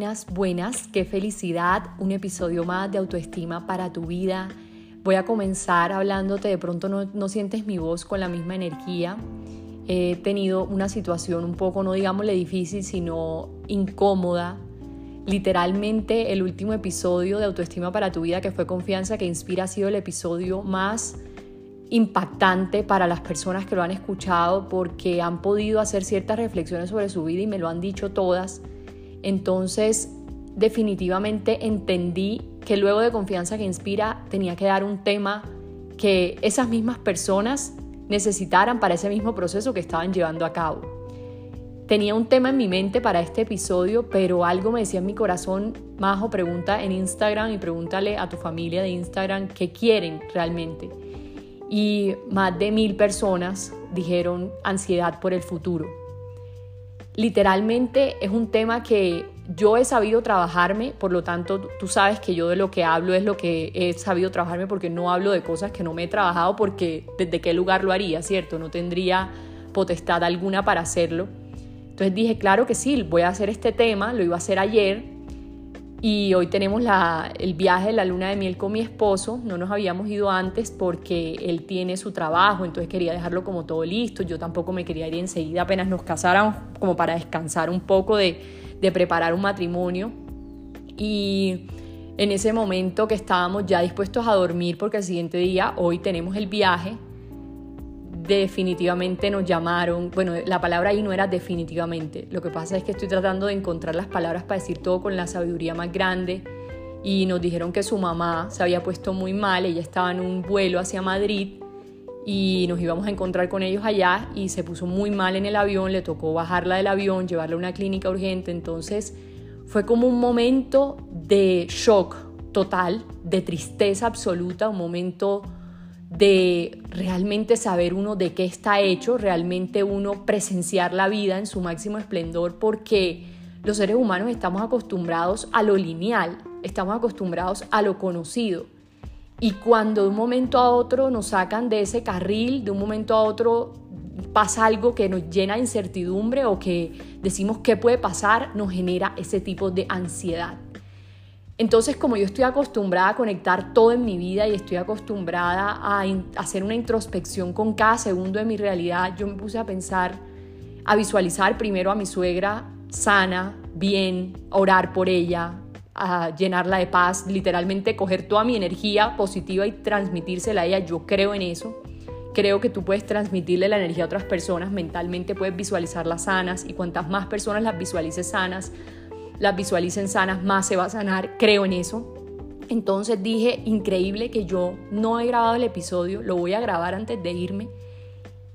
Buenas, buenas, qué felicidad, un episodio más de autoestima para tu vida. Voy a comenzar hablándote, de pronto no, no sientes mi voz con la misma energía. He tenido una situación un poco, no digámosle difícil, sino incómoda. Literalmente el último episodio de autoestima para tu vida, que fue confianza que inspira, ha sido el episodio más impactante para las personas que lo han escuchado porque han podido hacer ciertas reflexiones sobre su vida y me lo han dicho todas entonces, definitivamente entendí que luego de Confianza que Inspira tenía que dar un tema que esas mismas personas necesitaran para ese mismo proceso que estaban llevando a cabo. Tenía un tema en mi mente para este episodio, pero algo me decía en mi corazón, Majo, pregunta en Instagram y pregúntale a tu familia de Instagram qué quieren realmente. Y más de mil personas dijeron ansiedad por el futuro literalmente es un tema que yo he sabido trabajarme, por lo tanto tú sabes que yo de lo que hablo es lo que he sabido trabajarme porque no hablo de cosas que no me he trabajado porque desde qué lugar lo haría, ¿cierto? No tendría potestad alguna para hacerlo. Entonces dije, claro que sí, voy a hacer este tema, lo iba a hacer ayer, y hoy tenemos el viaje de la luna de miel con mi esposo. No nos habíamos ido antes porque él tiene su trabajo, entonces quería dejarlo como todo listo. Yo tampoco me quería ir enseguida apenas nos casáramos, como para descansar un poco de, de preparar un matrimonio. Y en ese momento que estábamos ya dispuestos a dormir porque el siguiente día, hoy tenemos el viaje, definitivamente nos llamaron, bueno, la palabra ahí no era definitivamente, lo que pasa es que estoy tratando de encontrar las palabras para decir todo con la sabiduría más grande. Y nos dijeron que su mamá se había puesto muy mal, ella estaba en un vuelo hacia Madrid y nos íbamos a encontrar con ellos allá y se puso muy mal en el avión, le tocó bajarla del avión, llevarla a una clínica urgente, entonces fue como un momento de shock total, de tristeza absoluta, un momento de realmente saber uno de qué está hecho, realmente uno presenciar la vida en su máximo esplendor, porque los seres humanos estamos acostumbrados a lo lineal, estamos acostumbrados a lo conocido. Y cuando de un momento a otro nos sacan de ese carril, de un momento a otro pasa algo que nos llena de incertidumbre o que decimos qué puede pasar, nos genera ese tipo de ansiedad. Entonces, como yo estoy acostumbrada a conectar todo en mi vida y estoy acostumbrada a hacer una introspección con cada segundo de mi realidad, yo me puse a pensar, a visualizar primero a mi suegra sana, bien, orar por ella, a llenarla de paz, literalmente coger toda mi energía positiva y transmitírsela a ella. Yo creo en eso. Creo que tú puedes transmitirle la energía a otras personas, mentalmente puedes visualizarlas sanas y cuantas más personas las visualices sanas, las visualicen sanas, más se va a sanar, creo en eso. Entonces dije, increíble que yo no he grabado el episodio, lo voy a grabar antes de irme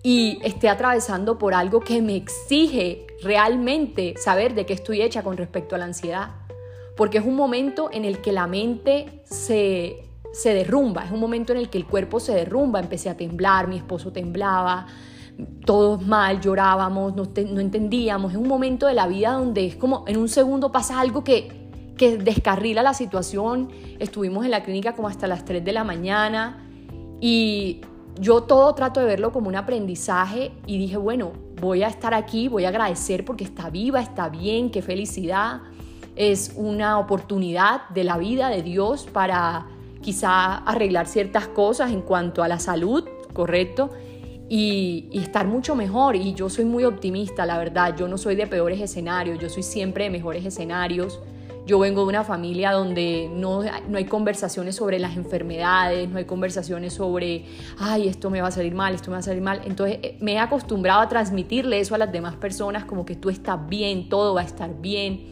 y esté atravesando por algo que me exige realmente saber de qué estoy hecha con respecto a la ansiedad. Porque es un momento en el que la mente se, se derrumba, es un momento en el que el cuerpo se derrumba, empecé a temblar, mi esposo temblaba, todos mal, llorábamos, no, entendíamos. Es un momento de la vida donde es como en un segundo pasa algo que, que descarrila la situación. Estuvimos en la clínica como hasta las 3 de la mañana y yo todo trato de verlo como un aprendizaje y dije, bueno, voy a estar aquí, voy a agradecer porque está viva, está bien, qué felicidad. Es una oportunidad de la vida de Dios para quizá arreglar ciertas cosas en cuanto a la salud, ¿correcto? Y, estar mucho mejor. Y yo soy muy optimista, la verdad. Yo no soy de peores escenarios, yo soy siempre de mejores escenarios. Yo vengo de una familia donde no, no, hay conversaciones sobre las enfermedades, no hay conversaciones sobre, ay, esto me va a salir mal, esto me va a salir mal. Entonces eh, me he acostumbrado a transmitirle eso a las demás personas, como que tú estás bien, todo va a estar bien.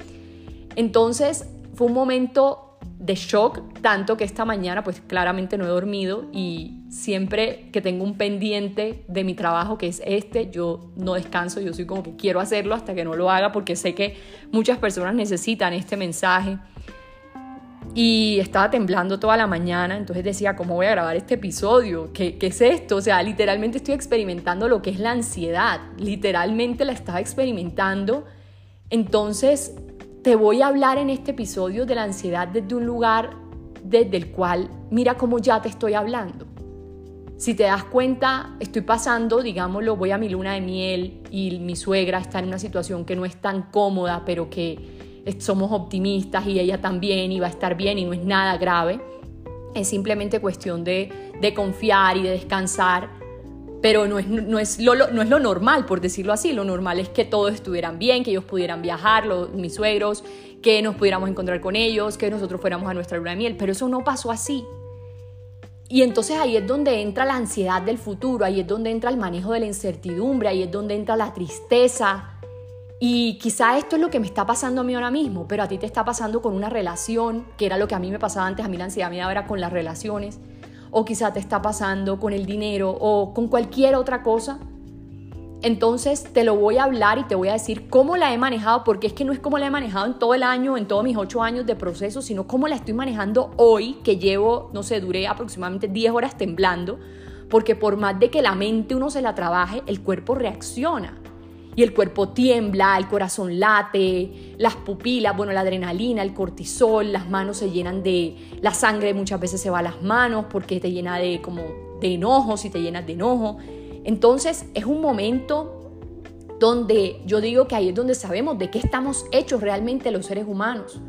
Entonces fue un momento de shock, tanto que esta mañana pues claramente no he dormido y siempre que tengo un pendiente de mi trabajo que es este, yo no descanso, yo soy como que quiero hacerlo hasta que no lo haga porque sé que muchas personas necesitan este mensaje. Y estaba temblando toda la mañana, entonces decía, ¿cómo voy a grabar este episodio? ¿Qué, ¿Qué, es esto? O sea, literalmente estoy experimentando lo que es la ansiedad, literalmente la estaba experimentando. Entonces, te voy a hablar en este episodio de la ansiedad desde un lugar desde el cual, mira cómo ya te estoy hablando. Si te das cuenta, estoy pasando, digámoslo, voy a mi luna de miel y mi suegra está en una situación que no es tan cómoda, pero que somos optimistas y ella también y va a estar bien y no es nada grave. Es simplemente cuestión de, de confiar y de descansar pero no es, no, es lo, no es lo normal, por decirlo así. Lo normal es que todos estuvieran bien, que ellos pudieran viajar, mis suegros, que nos pudiéramos encontrar con ellos, que nosotros fuéramos a nuestra luna de miel, pero eso no pasó así. Y entonces ahí es donde entra la ansiedad del futuro, ahí es donde entra el manejo de la incertidumbre, ahí es donde entra la tristeza. Y quizá esto es lo que me está pasando a mí ahora mismo, pero a ti te está pasando con una relación, que era lo que a mí me pasaba antes, a mí la ansiedad me daba era con las relaciones o quizá te está pasando con el dinero o con cualquier otra cosa. Entonces te lo voy a hablar y te voy a decir cómo la he manejado, porque es que no es como la he manejado en todo el año, en todos mis ocho años de proceso, sino cómo la estoy manejando hoy, que llevo, no sé, duré aproximadamente 10 horas temblando, porque por más de que la mente uno se la trabaje, el cuerpo reacciona y el cuerpo tiembla, el corazón late, las pupilas, bueno, la adrenalina, el cortisol, las manos se llenan de, la sangre muchas veces se va a las manos porque te llena de como de enojo, si te llenas de enojo. Entonces es un momento donde yo digo que ahí es donde sabemos de qué estamos hechos realmente los seres humanos.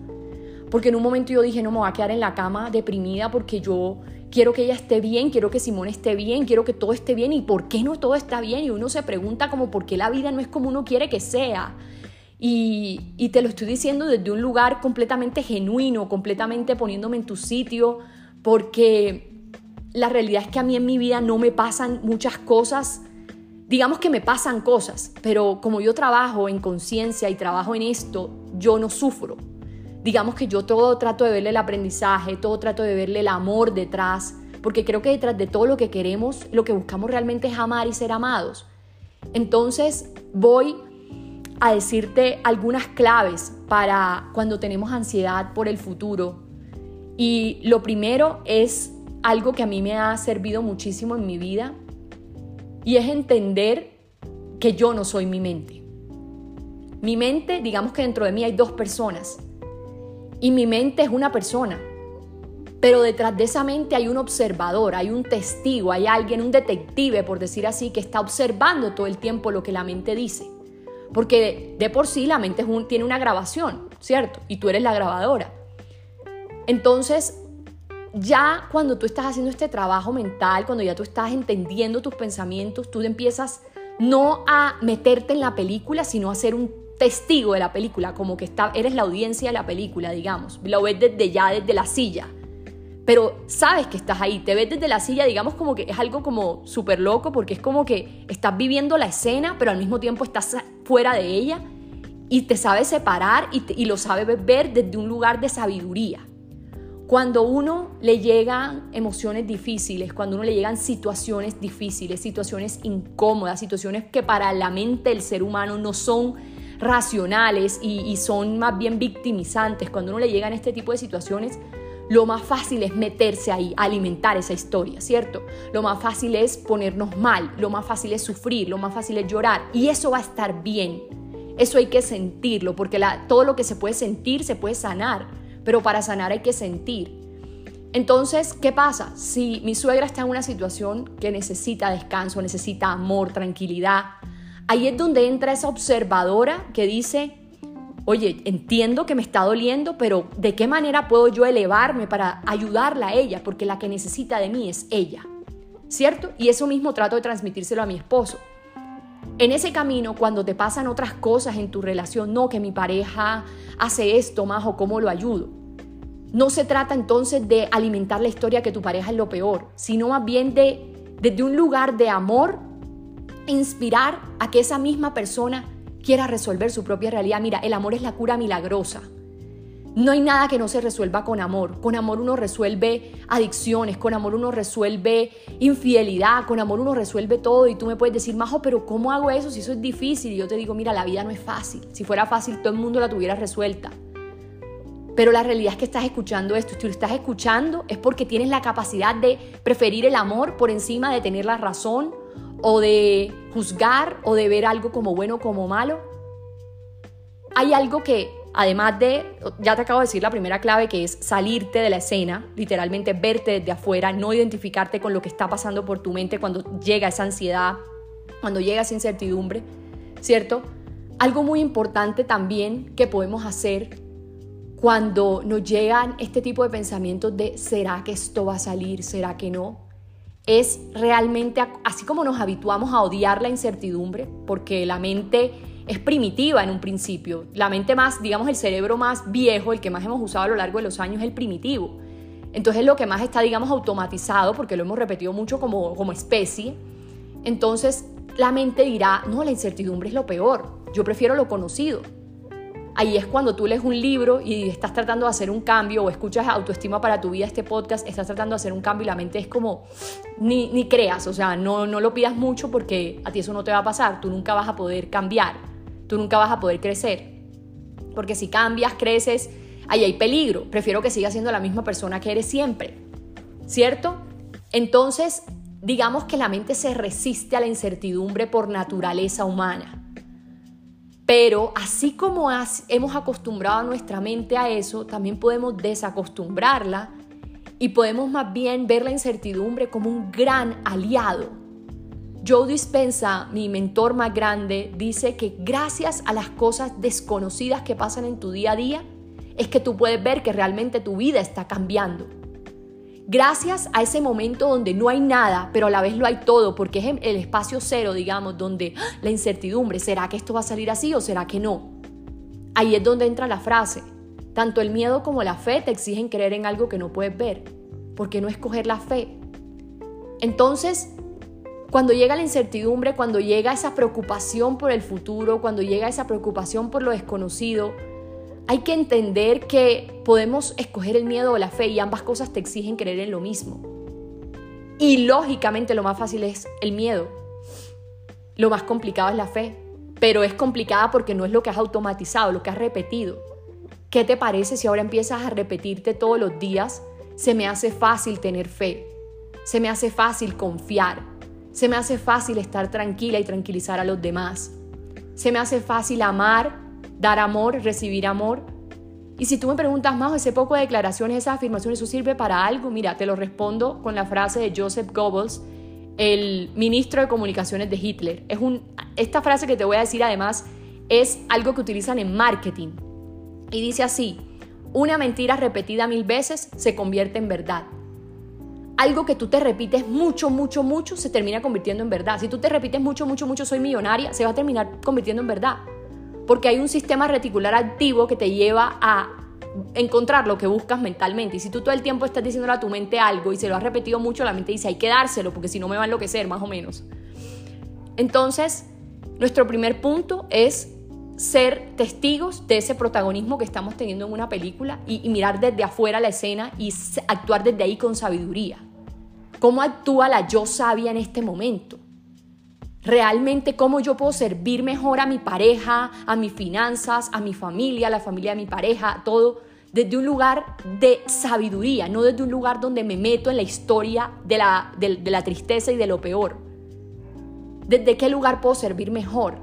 Porque en un momento yo dije, no me voy a quedar en la cama deprimida porque yo quiero que ella esté bien, quiero que Simón esté bien, quiero que todo esté bien y por qué no todo está bien y uno se pregunta como por qué la vida no es como uno quiere que sea. Y, y te lo estoy diciendo desde un lugar completamente genuino, completamente poniéndome en tu sitio, porque la realidad es que a mí en mi vida no me pasan muchas cosas, digamos que me pasan cosas, pero como yo trabajo en conciencia y trabajo en esto, yo no sufro digamos que yo todo trato de verle el aprendizaje, todo trato de verle el amor detrás, porque creo que detrás de todo lo que queremos, lo que buscamos realmente es amar y ser amados. Entonces voy a decirte algunas claves para cuando tenemos ansiedad por el futuro. Y lo primero es algo que a mí me ha servido muchísimo en mi vida y es entender que yo no soy mi mente. Mi mente, digamos que dentro de mí hay dos personas y mi mente es una persona. Pero detrás de esa mente hay un observador, hay un testigo, hay alguien, un detective, por decir así, que está observando todo el tiempo lo que la mente dice. Porque de por sí la mente tiene una grabación, ¿cierto? Y tú eres la grabadora. Entonces, ya cuando tú estás haciendo este trabajo mental, cuando ya tú estás entendiendo tus pensamientos, tú empiezas no a meterte en la película, sino a ser un testigo de la película, como que está, eres la audiencia de la película, digamos. Lo ves desde ya, desde la silla. Pero sabes que estás ahí, te ves desde la silla, digamos como que es algo como súper loco, porque es como que estás viviendo la escena, pero al mismo tiempo estás fuera de ella y te sabes separar y, lo sabes ver desde un lugar de sabiduría. Cuando uno le llegan emociones difíciles, cuando uno le llegan situaciones difíciles, situaciones incómodas, situaciones que para la mente del ser humano no son racionales y, son más bien victimizantes, cuando uno le llegan este tipo de situaciones, lo más fácil es meterse ahí, alimentar esa historia, ¿cierto? Lo más fácil es ponernos mal, lo más fácil es sufrir, lo más fácil es llorar. Y eso va a estar bien. Eso hay que sentirlo, porque todo lo que se puede sentir se puede sanar, pero para sanar hay que sentir. Entonces, ¿qué pasa? Si mi suegra está en una situación que necesita descanso, necesita amor, tranquilidad, Ahí es donde entra esa observadora que dice, oye, entiendo que me está doliendo, pero ¿de qué manera puedo yo elevarme para ayudarla a ella? Porque la que necesita de mí es ella, ¿cierto? Y eso mismo trato de transmitírselo a mi esposo. En ese camino, cuando te pasan otras cosas en tu relación, no que mi pareja hace esto más o cómo lo ayudo. No se trata entonces de alimentar la historia que tu pareja es lo peor, sino más bien de desde un lugar de amor inspirar a que esa misma persona quiera resolver su propia realidad. Mira, el amor es la cura milagrosa. No hay nada que no se resuelva con amor. Con amor uno resuelve adicciones, con amor uno resuelve infidelidad, con amor uno resuelve todo. Y tú me puedes decir, Majo, pero ¿cómo hago eso si eso es difícil? Y yo te digo, mira, la vida no es fácil. Si fuera fácil, todo el mundo la tuviera resuelta. Pero la realidad es que estás escuchando esto. Si lo estás escuchando es porque tienes la capacidad de preferir el amor por encima de tener la razón o de juzgar o de ver algo como bueno o como malo. Hay algo que Además de, ya te acabo de decir la primera clave que es salirte de la escena, literalmente verte desde afuera, no identificarte con lo que está pasando por tu mente cuando llega esa ansiedad, cuando llega esa incertidumbre, ¿cierto? Algo muy importante también que podemos hacer cuando nos llegan este tipo de pensamientos de ¿será que esto va a salir? ¿Será que no? Es realmente, así como nos habituamos a odiar la incertidumbre, porque la mente es primitiva en un principio. La mente más, digamos, el cerebro más viejo, el que más hemos usado a lo largo de los años, es el primitivo. Entonces lo que más está, digamos, automatizado, porque lo hemos repetido mucho como, como especie. Entonces la mente dirá, no, la incertidumbre es lo peor, yo prefiero lo conocido. Ahí es cuando tú lees un libro y estás tratando de hacer un cambio o escuchas autoestima para tu vida, este podcast, estás tratando de hacer un cambio y la mente es como, ni, ni creas, o sea, no, no lo pidas mucho porque a ti eso no te va a pasar, tú nunca vas a poder cambiar tú nunca vas a poder crecer. Porque si cambias, creces, ahí hay peligro. Prefiero que sigas siendo la misma persona que eres siempre. ¿Cierto? Entonces, digamos que la mente se resiste a la incertidumbre por naturaleza humana. Pero así como hemos acostumbrado nuestra mente a eso, también podemos desacostumbrarla y podemos más bien ver la incertidumbre como un gran aliado Joe Dispensa, mi mentor más grande, dice que gracias a las cosas desconocidas que pasan en tu día a día, es que tú puedes ver que realmente tu vida está cambiando. Gracias a ese momento donde no hay nada, pero a la vez lo hay todo, porque es el espacio cero, digamos, donde ¡ah! la incertidumbre, ¿será que esto va a salir así o será que no? Ahí es donde entra la frase. Tanto el miedo como la fe te exigen creer en algo que no puedes ver. ¿Por qué no escoger la fe? Entonces, cuando llega la incertidumbre, cuando llega esa preocupación por el futuro, cuando llega esa preocupación por lo desconocido, hay que entender que podemos escoger el miedo o la fe y ambas cosas te exigen creer en lo mismo. Y lógicamente lo más fácil es el miedo. Lo más complicado es la fe, pero es complicada porque no es lo que has automatizado, lo que has repetido. ¿Qué te parece si ahora empiezas a repetirte todos los días? Se me hace fácil tener fe, se me hace fácil confiar, se me hace fácil estar tranquila y tranquilizar a los demás. Se me hace fácil amar, dar amor, recibir amor. Y si tú me preguntas más, ese poco de declaraciones, esas afirmaciones, ¿eso sirve para algo? Mira, te lo respondo con la frase de Joseph Goebbels, el ministro de comunicaciones de Hitler. Es un, esta frase que te voy a decir además es algo que utilizan en marketing. Y dice así, una mentira repetida mil veces se convierte en verdad algo que tú te repites mucho, mucho, mucho, se termina convirtiendo en verdad. Si tú te repites mucho, mucho, mucho, soy millonaria, se va a terminar convirtiendo en verdad. Porque hay un sistema reticular activo que te lleva a encontrar lo que buscas mentalmente. Y si tú todo el tiempo estás diciéndole a tu mente algo y se lo has repetido mucho, la mente dice, hay que dárselo, porque si no me va a enloquecer, más o menos. Entonces, nuestro primer punto es ser testigos de ese protagonismo que estamos teniendo en una película y, mirar desde afuera la escena y actuar desde ahí con sabiduría. ¿Cómo actúa la yo sabia en este momento? Realmente cómo yo puedo servir mejor a mi pareja, a mis finanzas, a mi familia, a la familia de mi pareja, todo desde un lugar de sabiduría, no desde un lugar donde me meto en la historia de la, de la tristeza y de lo peor. ¿Desde qué lugar puedo servir mejor?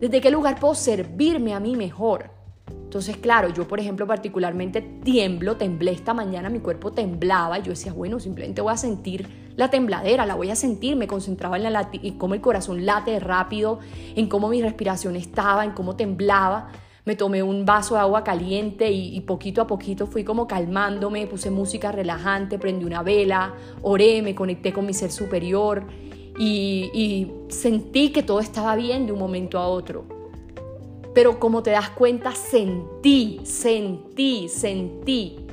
¿Desde qué lugar puedo servirme a mí mejor? Entonces, claro, yo por ejemplo particularmente tiemblo, temblé esta mañana, mi cuerpo temblaba y yo decía, bueno, simplemente voy a sentir la tembladera, la voy a sentir, me concentraba en, la cómo el corazón late rápido, en cómo mi respiración estaba, en cómo temblaba. Me tomé un vaso de agua caliente y poquito a poquito fui como calmándome, puse música relajante, prendí una vela, oré, me conecté con mi ser superior y, sentí que todo estaba bien de un momento a otro. Pero como te das cuenta, sentí, sentí, sentí.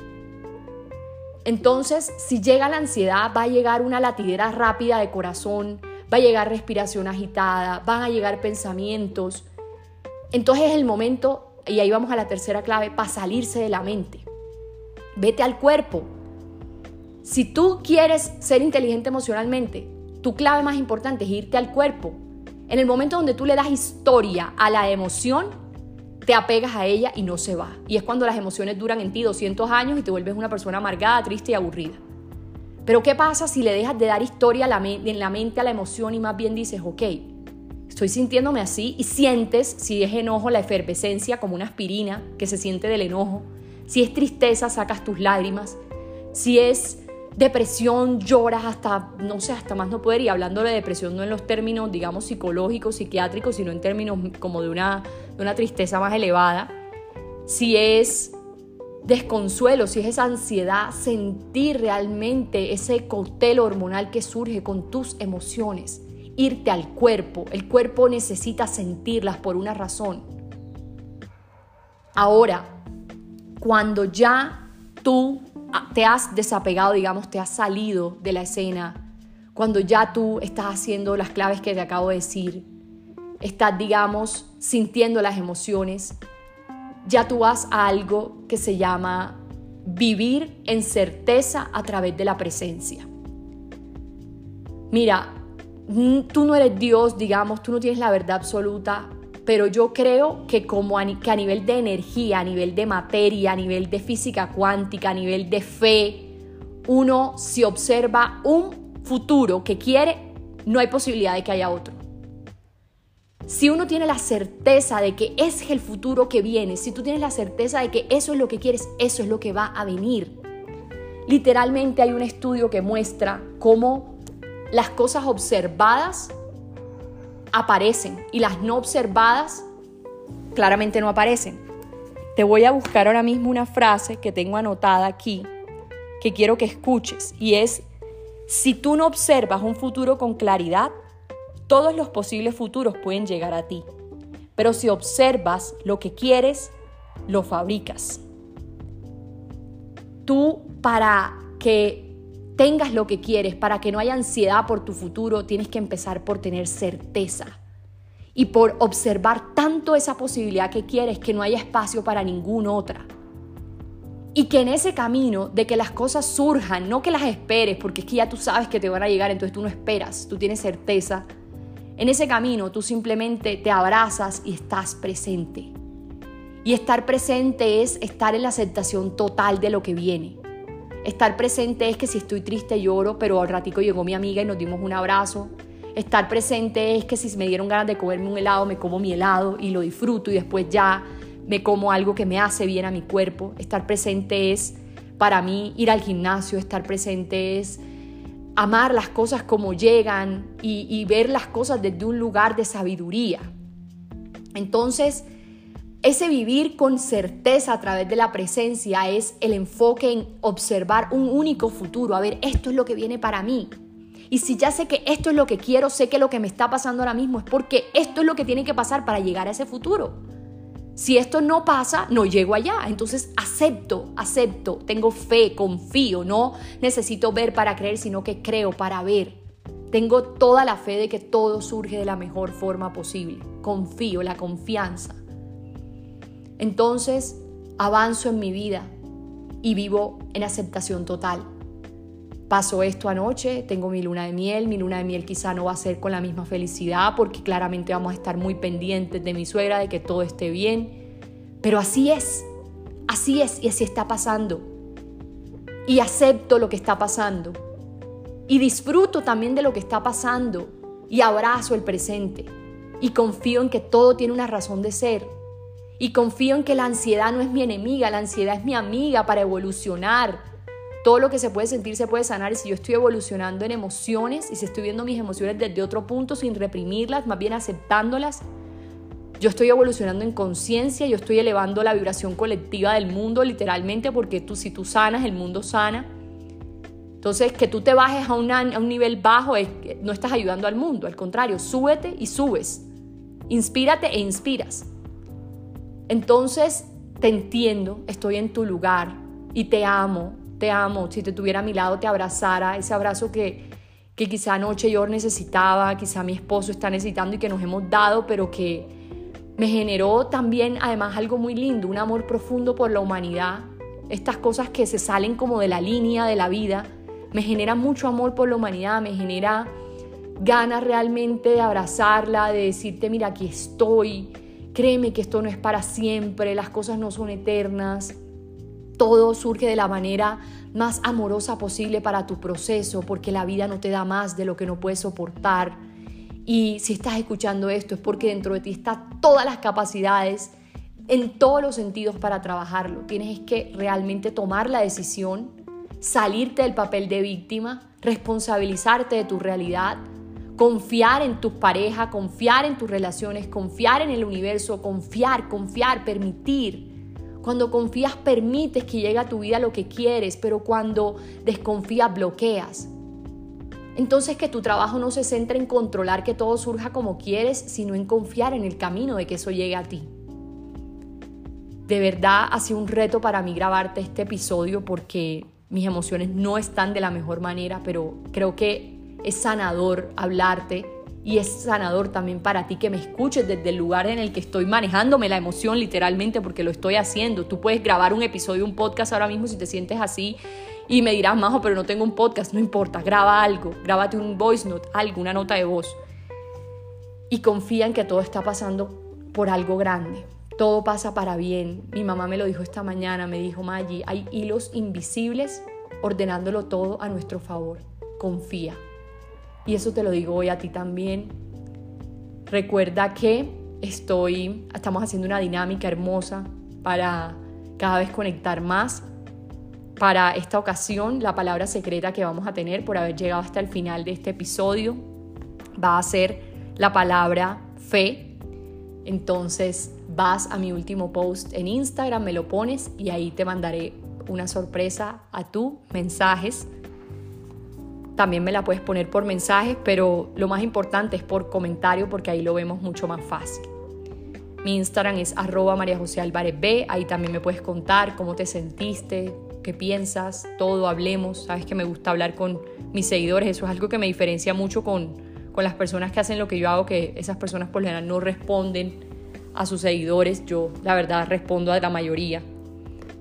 Entonces, si llega la ansiedad, va a llegar una latidera rápida de corazón, va a llegar respiración agitada, van a llegar pensamientos. Entonces es el momento y ahí vamos a la tercera clave, para salirse de la mente. Vete al cuerpo. Si tú quieres ser inteligente emocionalmente, tu clave más importante es irte al cuerpo. En el momento donde tú le das historia a la emoción, te apegas a ella y no se va. Y es cuando las emociones duran en ti 200 años y te vuelves una persona amargada, triste y aburrida. Pero ¿qué pasa si le dejas de dar historia en la mente a la emoción y más bien dices, ok, estoy sintiéndome así y sientes, si es enojo, la efervescencia como una aspirina que se siente del enojo. Si es tristeza, sacas tus lágrimas. Si es depresión, lloras hasta, no sé, hasta más no poder. Y hablando de depresión no en los términos, digamos, psicológicos, psiquiátricos, sino en términos como de una, de una tristeza más elevada. Si es desconsuelo, si es esa ansiedad, sentir realmente ese cóctel hormonal que surge con tus emociones, irte al cuerpo. El cuerpo necesita sentirlas por una razón. Ahora, cuando ya tú te has desapegado, digamos, te has salido de la escena, cuando ya tú estás haciendo las claves que te acabo de decir, estás, digamos, sintiendo las emociones, ya tú vas a algo que se llama vivir en certeza a través de la presencia. Mira, tú no eres Dios, digamos, tú no tienes la verdad absoluta, pero yo creo que como a, nivel de energía, a nivel de materia, a nivel de física cuántica, a nivel de fe, uno si observa un futuro que quiere, no hay posibilidad de que haya otro. Si uno tiene la certeza de que es el futuro que viene, si tú tienes la certeza de que eso es lo que quieres, eso es lo que va a venir. Literalmente hay un estudio que muestra cómo las cosas observadas aparecen y las no observadas claramente no aparecen. Te voy a buscar ahora mismo una frase que tengo anotada aquí que quiero que escuches y es, si tú no observas un futuro con claridad, todos los posibles futuros pueden llegar a ti. Pero si observas lo que quieres, lo fabricas. Tú para que tengas lo que quieres, para que no haya ansiedad por tu futuro, tienes que empezar por tener certeza y por observar tanto esa posibilidad que quieres que no haya espacio para ninguna otra. Y que en ese camino de que las cosas surjan, no que las esperes, porque es que ya tú sabes que te van a llegar, entonces tú no esperas, tú tienes certeza. En ese camino tú simplemente te abrazas y estás presente. Y estar presente es estar en la aceptación total de lo que viene. Estar presente es que si estoy triste lloro, pero al ratico llegó mi amiga y nos dimos un abrazo. Estar presente es que si me dieron ganas de comerme un helado, me como mi helado y lo disfruto y después ya me como algo que me hace bien a mi cuerpo. Estar presente es para mí ir al gimnasio, estar presente es amar las cosas como llegan y, y ver las cosas desde un lugar de sabiduría. Entonces, ese vivir con certeza a través de la presencia es el enfoque en observar un único futuro, a ver, esto es lo que viene para mí. Y si ya sé que esto es lo que quiero, sé que lo que me está pasando ahora mismo es porque esto es lo que tiene que pasar para llegar a ese futuro. Si esto no pasa, no llego allá. Entonces acepto, acepto, tengo fe, confío, no necesito ver para creer, sino que creo para ver. Tengo toda la fe de que todo surge de la mejor forma posible. Confío, la confianza. Entonces avanzo en mi vida y vivo en aceptación total. Paso esto anoche, tengo mi luna de miel, mi luna de miel quizá no va a ser con la misma felicidad porque claramente vamos a estar muy pendientes de mi suegra, de que todo esté bien, pero así es, así es y así está pasando. Y acepto lo que está pasando y disfruto también de lo que está pasando y abrazo el presente y confío en que todo tiene una razón de ser y confío en que la ansiedad no es mi enemiga, la ansiedad es mi amiga para evolucionar. Todo lo que se puede sentir se puede sanar y si yo estoy evolucionando en emociones y si estoy viendo mis emociones desde otro punto sin reprimirlas, más bien aceptándolas, yo estoy evolucionando en conciencia, yo estoy elevando la vibración colectiva del mundo literalmente porque tú si tú sanas, el mundo sana. Entonces, que tú te bajes a, a un nivel bajo es, no estás ayudando al mundo, al contrario, súbete y subes. Inspírate e inspiras. Entonces te entiendo, estoy en tu lugar y te amo, te amo. Si te tuviera a mi lado, te abrazara, ese abrazo que, que quizá anoche yo necesitaba, quizá mi esposo está necesitando y que nos hemos dado, pero que Me generó también además algo muy lindo, un amor profundo por la humanidad. Estas cosas que se salen como de la línea de la vida. Me genera mucho amor por la humanidad, me genera ganas realmente de abrazarla, de decirte, mira, aquí estoy, créeme que esto no es para siempre, las cosas no son eternas, todo surge de la manera más amorosa posible para tu proceso, porque la vida no te da más de lo que no puedes soportar. Y si estás escuchando esto es porque dentro de ti están todas las capacidades en todos los sentidos para trabajarlo. Tienes que realmente tomar la decisión, salirte del papel de víctima, responsabilizarte de tu realidad, confiar en tu pareja, confiar en tus relaciones, confiar en el universo, confiar, confiar, permitir cuando confías permites que llegue a tu vida lo que quieres, pero cuando desconfías bloqueas. Entonces que tu trabajo no se centre en controlar que todo surja como quieres, sino en confiar en el camino de que eso llegue a ti. De verdad ha sido un reto para mí grabarte este episodio porque mis emociones no están de la mejor manera, pero creo que es sanador hablarte y es sanador también para ti que me escuches desde el lugar en el que estoy manejándome la emoción literalmente porque lo estoy haciendo. Tú puedes grabar un episodio, un podcast ahora mismo si te sientes así y me dirás, Majo, pero no tengo un podcast, no importa, graba algo, grábate un voice note, algo, una nota de voz. Y confía en que todo está pasando por algo grande. Todo pasa para bien. Mi mamá me lo dijo esta mañana, me dijo, Maggi, hay hilos invisibles ordenándolo todo a nuestro favor. Confía. Y eso te lo digo hoy a ti también. Recuerda que estoy, estamos haciendo una dinámica hermosa para cada vez conectar más. Para esta ocasión, la palabra secreta que vamos a tener por haber llegado hasta el final de este episodio va a ser la palabra fe. Entonces vas a mi último post en Instagram, me lo pones y ahí te mandaré una sorpresa a tu mensajes también me la puedes poner por mensajes, pero lo más importante es por comentario porque ahí lo vemos mucho más fácil. Mi Instagram es arroba María José Álvarez B. Ahí también me puedes contar cómo te sentiste, qué piensas, todo, hablemos. Sabes que me gusta hablar con mis seguidores. Eso es algo que me diferencia mucho con, con las personas que hacen lo que yo hago, que esas personas por lo general no responden a sus seguidores. Yo, la verdad, respondo a la mayoría.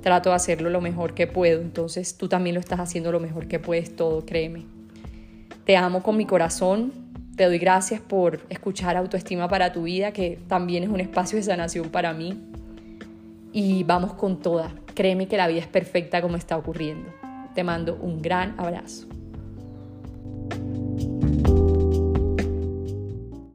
Trato de hacerlo lo mejor que puedo. Entonces tú también lo estás haciendo lo mejor que puedes todo, créeme. Te amo con mi corazón. Te doy gracias por escuchar Autoestima para tu vida, que también es un espacio de sanación para mí. Y vamos con toda. Créeme que la vida es perfecta como está ocurriendo. Te mando un gran abrazo.